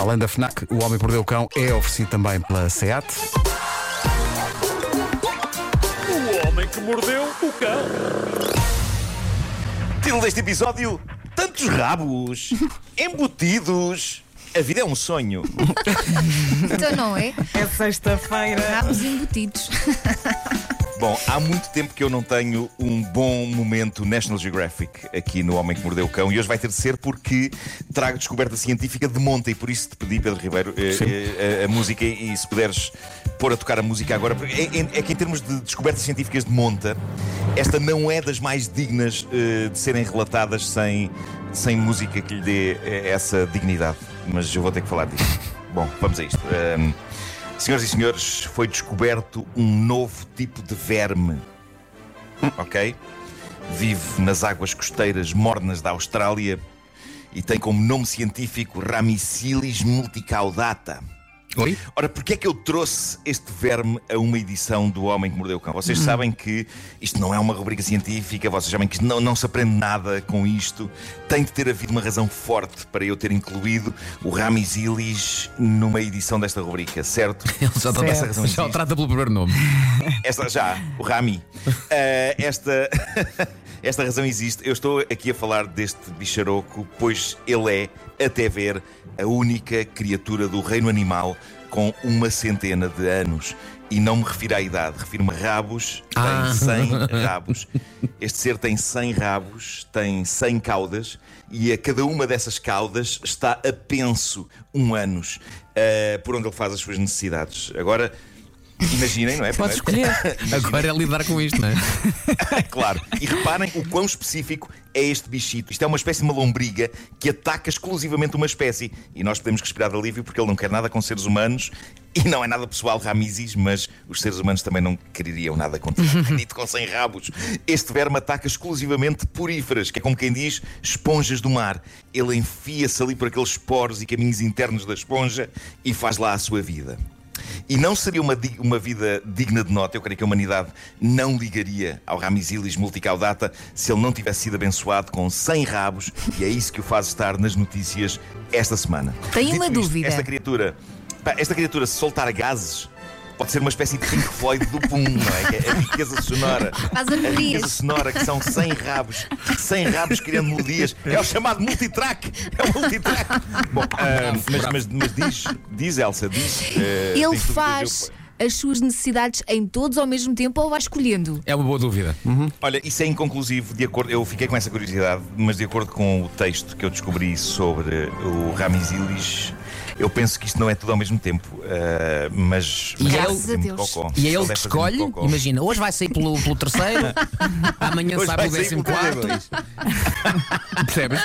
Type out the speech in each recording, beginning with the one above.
Além da FNAC, o Homem que Mordeu o Cão é oferecido também pela SEAT. O homem que mordeu o cão. Título deste episódio: Tantos rabos embutidos. A vida é um sonho. Então não é? É sexta-feira. Rabos embutidos. Bom, há muito tempo que eu não tenho um bom momento National Geographic aqui no Homem que Mordeu o Cão e hoje vai ter de ser porque trago descoberta científica de monta e por isso te pedi, Pedro Ribeiro, eh, eh, a, a música e se puderes pôr a tocar a música agora. porque É, é- é que em termos de descobertas científicas de monta, esta não é das mais dignas eh, de serem relatadas sem, sem música que lhe dê essa dignidade. Mas eu vou ter que falar disso. Bom, vamos a isto. Ahm, Senhoras e senhores, foi descoberto um novo tipo de verme. Ok? Vive nas águas costeiras mornas da Austrália e tem como nome científico Ramicilis multicaudata. Oi? Ora, porquê é que eu trouxe este verme a uma edição do Homem que Mordeu o Cão? Vocês sabem que isto não é uma rubrica científica, vocês sabem que não, não se aprende nada com isto. Tem de ter havido uma razão forte para eu ter incluído o Ramisilis numa edição desta rubrica, certo? Ele já, Essa está, razão já o trata pelo primeiro nome. Esta já, o Rami. Eh, esta, esta razão existe. Eu estou aqui a falar deste bicharoco, pois ele é, até ver, a única criatura do reino animal com uma centena de anos. E não me refiro à idade, refiro-me a rabos. Tem Ah. 100 rabos. Este ser tem 100 rabos, tem 100 caudas, e a cada uma dessas caudas está a penso um anos, eh, por onde ele faz as suas necessidades. Agora. Imaginem, não é? Primeiro- escolher. Agora é lidar com isto, não é? claro. E reparem o quão específico é este bichito. Isto é uma espécie de uma lombriga que ataca exclusivamente uma espécie. E nós podemos respirar de alívio porque ele não quer nada com seres humanos. E não é nada pessoal, Ramizes, mas os seres humanos também não quereriam nada contigo. Dito com 100 rabos. Este verme ataca exclusivamente poríferas, que é como quem diz esponjas do mar. Ele enfia-se ali por aqueles poros e caminhos internos da esponja e faz lá a sua vida. E não seria uma, uma vida digna de nota, eu creio que a humanidade não ligaria ao Ramisilis multicaudata se ele não tivesse sido abençoado com 100 rabos, e é isso que o faz estar nas notícias esta semana. Tenho uma Dito isto, dúvida. Esta criatura, esta criatura, se soltar gases, pode ser uma espécie de Pink Floyd do Pum, não é? É a riqueza sonora. Faz A riqueza sonora que são 100 rabos, 100 rabos criando melodias. É o chamado multitrack. É o multitrack. Bom, ah, mas, mas, mas diz, diz Elsa, diz. ah, Ele dúvidas, faz as suas necessidades em todos ao mesmo tempo ou vai escolhendo? É uma boa dúvida. Olha, isso é inconclusivo, de acordo, eu fiquei com essa curiosidade, mas de acordo com o texto que eu descobri sobre o Ramisilis, eu penso que isto não é tudo ao mesmo tempo. ah, mas E mas é deve ele- cocó. E é ele que fazer escolhe. Imagina, hoje vai sair pelo, pelo terceiro, amanhã Hoje sai vai pelo décimo pelo quarto. 32. Percebes?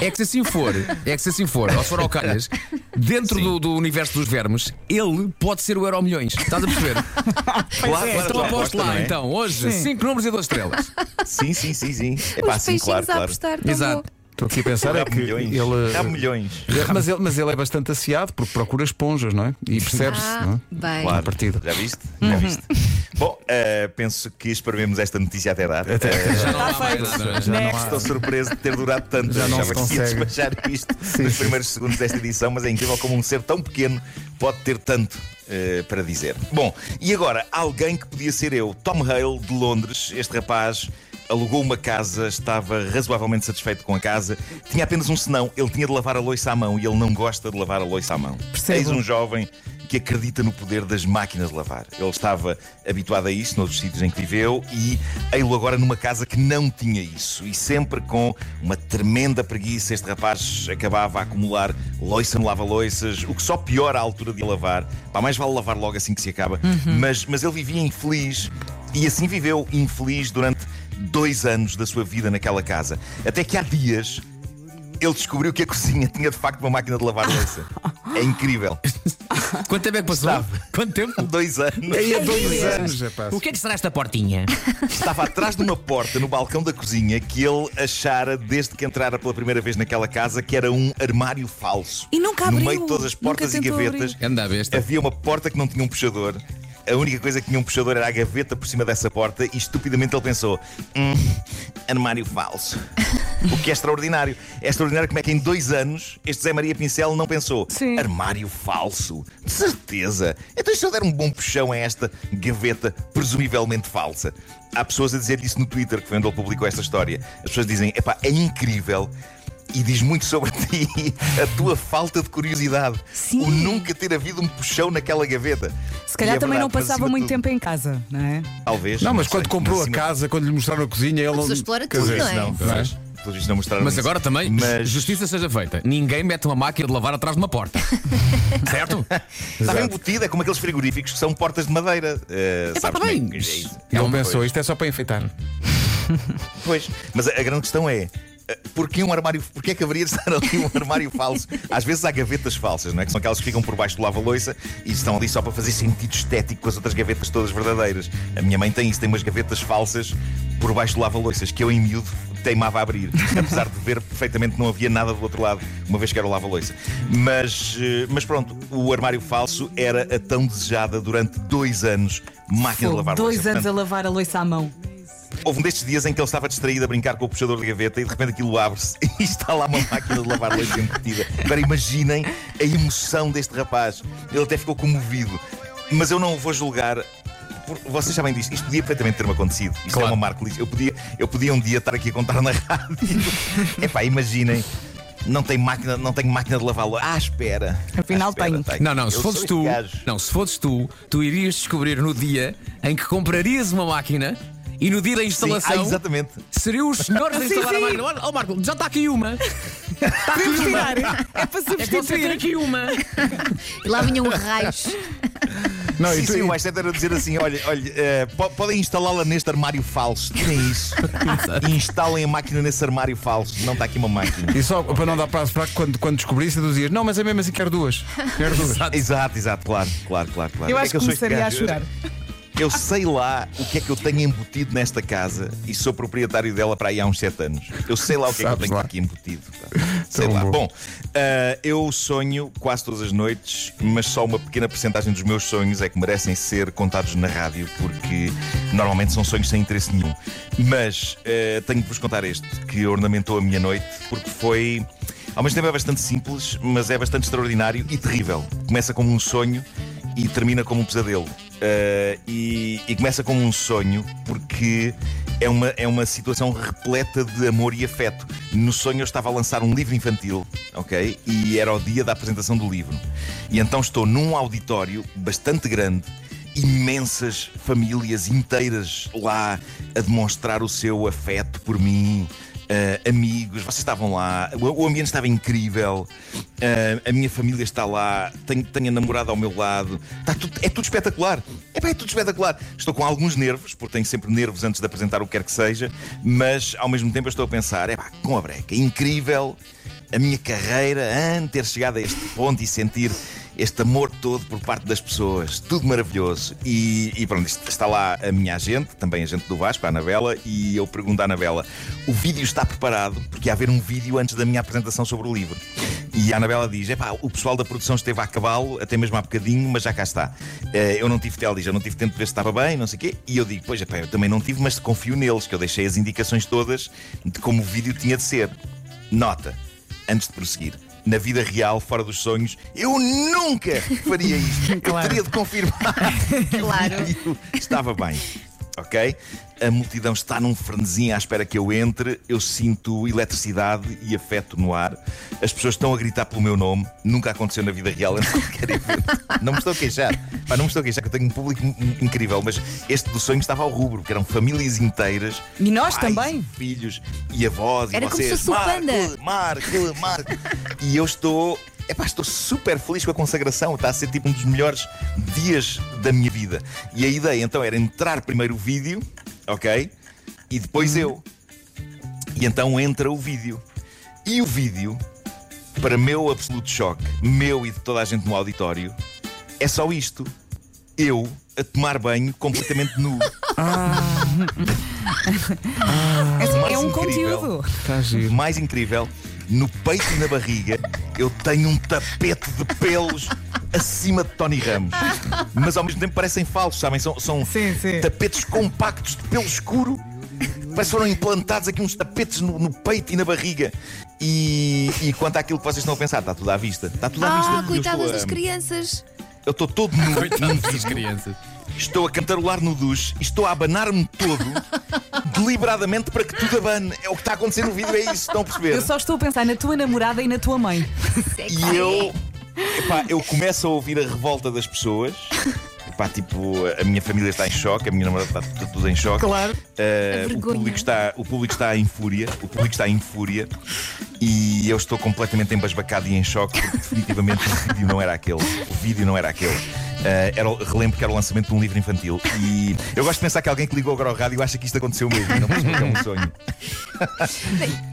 É que se assim for, é que se assim for, ou se for ao calhas, dentro do, do universo dos vermes, ele pode ser o Euro Milhões. Estás a perceber? Claro, claro, então claro, aposto lá, é? então, hoje, Sim. 5 números e 2 estrelas. Sim, sim, sim, sim. É pá, Os sim, peixinhos claro, a claro. apostar. tão Exato. Estou aqui a pensar é que milhões. ele. Rabo milhões. Mas ele, mas ele é bastante aciado porque procura esponjas, não é? E percebe-se, Ah, não é? bem. Claro. partida. Já viste? Já viste? Bom, eh, penso que esperemos esta notícia até dar. Eh, Já não há mais nada. Já não há- Estou surpreso de ter durado tanto. Já não achava que ia despachar isto nos primeiros segundos desta edição, mas é incrível como um ser tão pequeno pode ter tanto eh, para dizer. Bom, e agora, alguém que podia ser eu, Tom Hale, de Londres, este rapaz. Alugou uma casa, estava razoavelmente satisfeito com a casa. Tinha apenas um senão, ele tinha de lavar a loiça à mão e ele não gosta de lavar a loiça à mão. Percebo. Eis um jovem que acredita no poder das máquinas de lavar. Ele estava habituado a isso noutros sítios em que viveu e ei-lo agora numa casa que não tinha isso. E sempre com uma tremenda preguiça, este rapaz acabava a acumular loiça no lava-loiças, o que só piora a altura de lavar. Pá, mais vale lavar logo assim que se acaba. Mas, mas ele vivia infeliz e assim viveu infeliz durante dois anos da sua vida naquela casa. Até que há dias ele descobriu que a cozinha tinha de facto uma máquina de lavar louça. É incrível. Quanto tempo é que passou? Sabe. Quanto tempo? Dois anos. Aí há dois anos, rapaz. O que é que será esta portinha? Estava atrás de uma porta no balcão da cozinha que ele achara desde que entrara pela primeira vez naquela casa que era um armário falso. E nunca No abriu. meio de todas as portas e gavetas havia uma porta que não tinha um puxador. A única coisa que tinha um puxador era a gaveta por cima dessa porta e estupidamente ele pensou: hum, armário falso. O que é extraordinário. É extraordinário como é que em dois anos este Zé Maria Pincel não pensou Sim. armário falso. De certeza. Então se eu der um bom puxão a esta gaveta presumivelmente falsa? Há pessoas a dizer isso no Twitter, que foi onde ele publicou esta história. As pessoas dizem, epá, é incrível. E diz muito sobre ti a tua falta de curiosidade. Sim. O nunca ter havido um puxão naquela gaveta. Se calhar é também não verdade, mas passava muito tudo- tempo em casa, não é? Talvez. Não, mas sei, quando comprou a casa, quando lhe mostraram a cozinha, ele não. explora tudo, dizer, não é? Não, Não é? não mostraram Mas isso. agora também, Mas- justiça seja feita. Ninguém mete uma máquina de lavar atrás de uma porta. certo? Está bem embutido, é como aqueles frigoríficos que são portas de madeira. Epá, sabes tá bem. é é isso? Pensou, isto é só para enfeitar. Pois, mas a, a grande questão é. Porquê um armário, porquê é que haveria de estar ali um armário falso? Às vezes há gavetas falsas, não é? Que são aquelas que ficam por baixo do lava-loiça e estão ali só para fazer sentido estético com as outras gavetas todas verdadeiras. A minha mãe tem isso, tem umas gavetas falsas por baixo do lava-loiças que eu em miúdo teimava a abrir, apesar de ver perfeitamente que não havia nada do outro lado, uma vez que era o lava-loiça. Mas, eh, mas pronto, o armário falso era a tão desejada durante dois anos máquina de lavar dois louça. anos Portanto, a lavar a louça à mão. Houve um destes dias em que ele estava distraído a brincar com o puxador de gaveta e de repente aquilo abre-se e está lá uma máquina de lavar leite embutida. Agora imaginem a emoção deste rapaz. Ele até ficou comovido. Mas eu não o vou julgar. Vocês sabem disto, isto podia perfeitamente ter-me acontecido. Isto Claro. é uma marca. Eu podia, eu podia um dia estar aqui a contar na rádio. Epá, imaginem. Não tenho máquina, não tenho máquina de lavar louça. Ah, espera. Afinal Ah, espera, tenho. Não, não, Eu se fosses tu, não, se fosses tu, tu irias descobrir no dia em que comprarias uma máquina e no dia da Sim, instalação ah, exatamente. seriam os senhores a Sim, instalar a sim. máquina. Olha, oh, Marco, já está aqui uma. Está aqui Podemos uma. tirar. É para É que substituir. aqui uma. E lá vinham raios. Não, sim, e tu- sim, o mais certo era dizer assim: olha, olha po- podem instalá-la neste armário falso. Tirem isso. e instalem a máquina nesse armário falso. Não está aqui uma máquina. E só para não dar prazo para quando, quando descobrisse, tu dizias: Não, mas é mesmo assim, quero duas. Quero duas. Exato, exato, claro, claro, claro, claro. Eu É acho que eu sou este começaria a chorar. Eu sei lá o que é que eu tenho embutido nesta casa e sou proprietário dela para aí há uns 7 anos. Eu sei lá o que é que eu tenho lá. aqui embutido. Sei Tão lá. bom. Bom, ah, eu sonho quase todas as noites, mas só uma pequena porcentagem dos meus sonhos é que merecem ser contados na rádio, porque normalmente são sonhos sem interesse nenhum. Mas ah, tenho de vos contar este, que ornamentou a minha noite, porque foi. Ao mesmo tempo é bastante simples, mas é bastante extraordinário e terrível. Começa como um sonho e termina como um pesadelo. Uh, e, e começa como um sonho porque é uma, é uma situação repleta de amor e afeto. No sonho eu estava a lançar um livro infantil, ok? E era o dia da apresentação do livro. E então estou num auditório bastante grande imensas famílias inteiras lá a demonstrar o seu afeto por mim. Ah, amigos, vocês estavam lá, o, o ambiente estava incrível, ah, a minha família está lá, tenho, tenho a namorada ao meu lado, está tudo- é tudo espetacular. Epá, É, tudo espetacular. Estou com alguns nervos, porque tenho sempre nervos antes de apresentar o que quer que seja, mas ao mesmo tempo estou a pensar: epá, com a breca, incrível a minha carreira, ter chegado a este ponto e sentir este amor todo por parte das pessoas, tudo maravilhoso. E, e pronto, está lá a minha agente, também a agente do Vasco, a Anabela, e eu pergunto à Anabela: o vídeo está preparado? Porque ia haver um vídeo antes da minha apresentação sobre o livro. E a Anabela diz: epá, o pessoal da produção esteve a acabá-lo, até mesmo há bocadinho, mas já cá está. Eh, eu não tive, ela diz, eu não tive tempo de ver se estava bem, não sei o quê. E eu digo: pois, epá, eu também não tive, mas confio neles, que eu deixei as indicações todas de como o vídeo tinha de ser. Nota antes de prosseguir. Na vida real, fora dos sonhos, eu nunca faria isto. Eu Claro. teria de confirmar que Claro. o vídeo estava bem. Ok? A multidão está num frenesim à espera que eu entre. Eu sinto eletricidade e afeto no ar. As pessoas estão a gritar pelo meu nome. Nunca aconteceu na vida real em qualquer evento. Não me estou a queixar. Pá, não me estou a queixar, que eu tenho um público in- incrível. Mas este do sonho estava ao rubro, que eram famílias inteiras. E nós pais também. Filhos e avós Era e como vocês. fosse o Marco. Marco, Marco. E eu estou. Epá, estou super feliz com a consagração. Está a ser tipo um dos melhores dias da minha vida. E a ideia então era entrar primeiro o vídeo, ok? E depois eu. E então entra o vídeo. E o vídeo, para meu absoluto choque, meu e de toda a gente no auditório, é só isto. Eu a tomar banho completamente nu. É, mais é um incrível. conteúdo. Giro. mais incrível, no peito e na barriga, eu tenho um tapete de pelos acima de Tony Ramos. Mas ao mesmo tempo parecem falsos, sabem? São, são Sim, sim. tapetes compactos de pelo escuro Parece que foram implantados aqui uns tapetes no, no peito e na barriga. E, e quanto àquilo que vocês estão a pensar, está tudo à vista. Está tudo à vista. Ah, Eu coitadas estou a- das crianças. Eu estou todo nu, Coitadas das crianças. estou a cantarolar no duche e estou a abanar-me todo deliberadamente para que tudo abane. É o que está a acontecer no vídeo, é isso, estão a perceber? Eu só estou a pensar na tua namorada e na tua mãe. E eu, epá, eu começo a ouvir a revolta das pessoas. Epá, tipo, a minha família está em choque, a minha namorada está tudo, em choque. Claro. Uh, A o, público está, o público está em fúria. O público está em fúria. E eu estou completamente embasbacado e em choque porque definitivamente o vídeo não era aquele. O vídeo não era aquele. Uh, era, relembro que era o lançamento de um livro infantil. E eu gosto de pensar que alguém que ligou agora ao rádio acha que isto aconteceu mesmo. Não que é um sonho.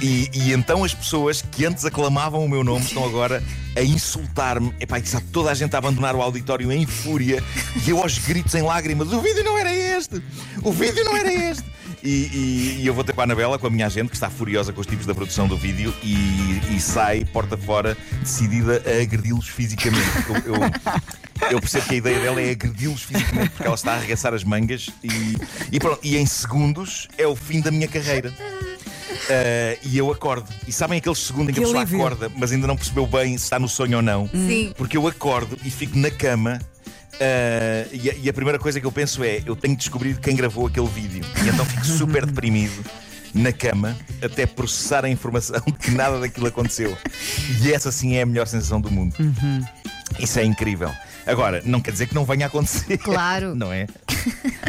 E, e então as pessoas que antes aclamavam o meu nome estão agora a insultar-me. Epá, está toda a gente a abandonar o auditório em fúria e eu aos gritos em lágrimas: o vídeo não era este! O vídeo não era este! E, e- e eu vou ter para a Anabela com a minha agente, que está furiosa com os tipos da produção do vídeo, e, e sai porta fora, decidida a agredi-los fisicamente. Eu, eu- eu percebo que a ideia dela é agredi-los fisicamente, porque ela está a arregaçar as mangas e, e pronto, e em segundos é o fim da minha carreira. Uh, e eu acordo. E sabem aqueles segundos em que a Que pessoa alívio. acorda, mas ainda não percebeu bem se está no sonho ou não? Sim. Porque eu acordo e fico na cama. uh, e, a, e a primeira coisa que eu penso é: eu tenho de descobrir quem gravou aquele vídeo. E então fico super deprimido na cama até processar a informação de que nada daquilo aconteceu. E essa sim é a melhor sensação do mundo. Isso é incrível. Agora, não quer dizer que não venha a acontecer. Claro. Não é?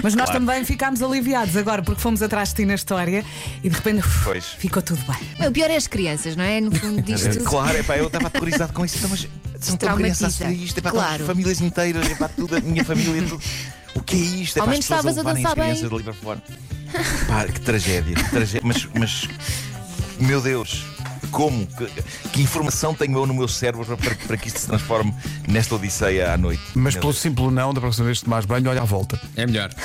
Mas nós Claro. também ficámos aliviados agora porque fomos atrás de ti na história e de repente uf, Pois. ficou tudo bem. O pior é as crianças, não é? No fundo disto tudo. Claro, epá, eu estava aterrorizado com isso. Então, mas são tão crianças a isto, epá, Claro. famílias inteiras, epá, tudo, a minha família, tudo. O que é isto? Ao menos as pessoas estavas a levarem dançar as crianças bem. dali para fora. Pá, que tragédia, que tragédia. Mas, mas, meu Deus, como? Que, que informação tenho eu no meu cérebro para, para, para que isto se transforme nesta odisseia à noite? Mas pelo Deus. simples não, da próxima vez que tomares banho, olha à volta. É melhor.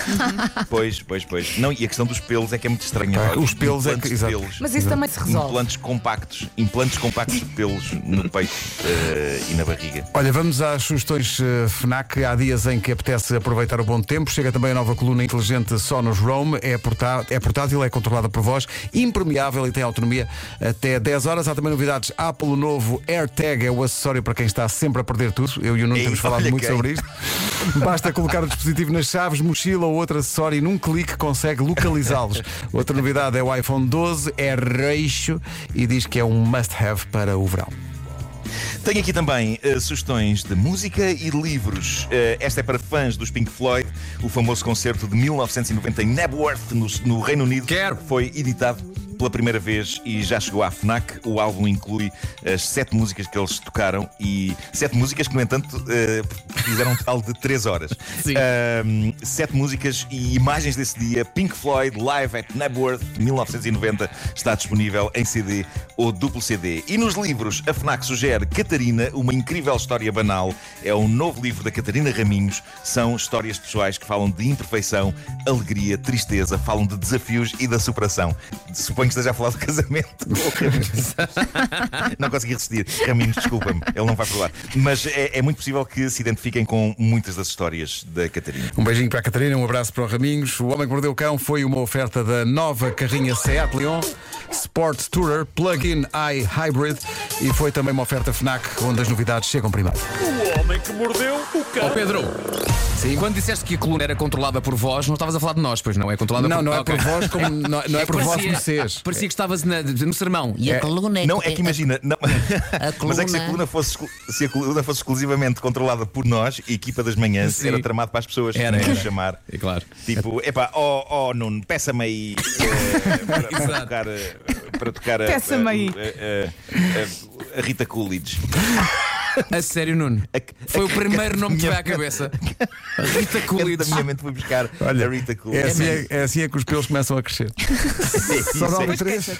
Pois, pois, pois. Não, e a questão dos pelos é que é muito estranha. Pá, os pelos é que- exato. pelos. Mas isso também se resolve. Implantes compactos, implantes compactos de pelos no peito eh, e na barriga. Olha, vamos às sugestões eh, FNAC. Há dias em que apetece aproveitar o bom tempo. Chega também a nova coluna inteligente Sonos Roam. É, portá é portátil, é controlada por voz, impermeável e tem autonomia até 10 horas. Há também novidades. Apple, o novo AirTag é o acessório para quem está sempre a perder tudo. Eu e o Nuno Ei, temos falado muito quem. sobre isto. Basta colocar o dispositivo nas chaves, mochila ou outro acessório e num clique consegue localizá-los. Outra novidade é o iPhone 12, é reixo e diz que é um must-have para o verão. Tenho aqui também eh, sugestões de música e de livros. Eh, esta é para fãs dos Pink Floyd, o famoso concerto de 1990 em Knebworth, no, no Reino Unido. Quero. Foi editado pela primeira vez e já chegou à FNAC. O álbum inclui as sete músicas que eles tocaram e sete músicas que, no entanto, eh, fizeram um total de três horas. Sim. Ahm, sete músicas e imagens desse dia. Pink Floyd Live at Knebworth 1990 está disponível em CD ou duplo CD. E nos livros, a FNAC sugere Catarina, uma incrível história banal. É um novo livro da Catarina Raminhos. São histórias pessoais que falam de imperfeição, alegria, tristeza, falam de desafios e da superação. Suponho que esteja a falar do casamento. não consegui resistir. Raminhos, desculpa-me, ele não vai falar. Mas é, é muito possível que se identifiquem com muitas das histórias da Catarina. Um beijinho para a Catarina, um abraço para o Raminhos. O Homem que Mordeu o Cão foi uma oferta da nova carrinha Seat Leon Sport Tourer Plug-in i Hybrid e foi também uma oferta FNAC onde as novidades chegam primeiro. O homem que mordeu o cão. Ó Pedro, quando disseste que a coluna era controlada por voz, não estavas a falar de nós, pois não? É controlada Não, por não é Ok. por voz como não, não é por voz parecia, vocês. Parecia que estavas na- no sermão. E É. a coluna é. Não, é que imagina, não, mas é que se a coluna- coluna fosse, se a coluna fosse exclusivamente controlada por nós, a equipa das manhãs Sim. era tramado para as pessoas Era, era. chamar. É claro. Tipo, epá, ó oh, Nuno, peça-me aí eh, para, para tocar, eh, para tocar a, Peça-me a- aí. a- a- a Rita Coolidge. A sério, Nuno. Foi o primeiro nome que veio à cabeça. A Rita Da Coolidge. minha mente fui buscar a Rita É Coolidge. assim é, é assim é que os pelos começam a crescer. Sim, Só sim. e três.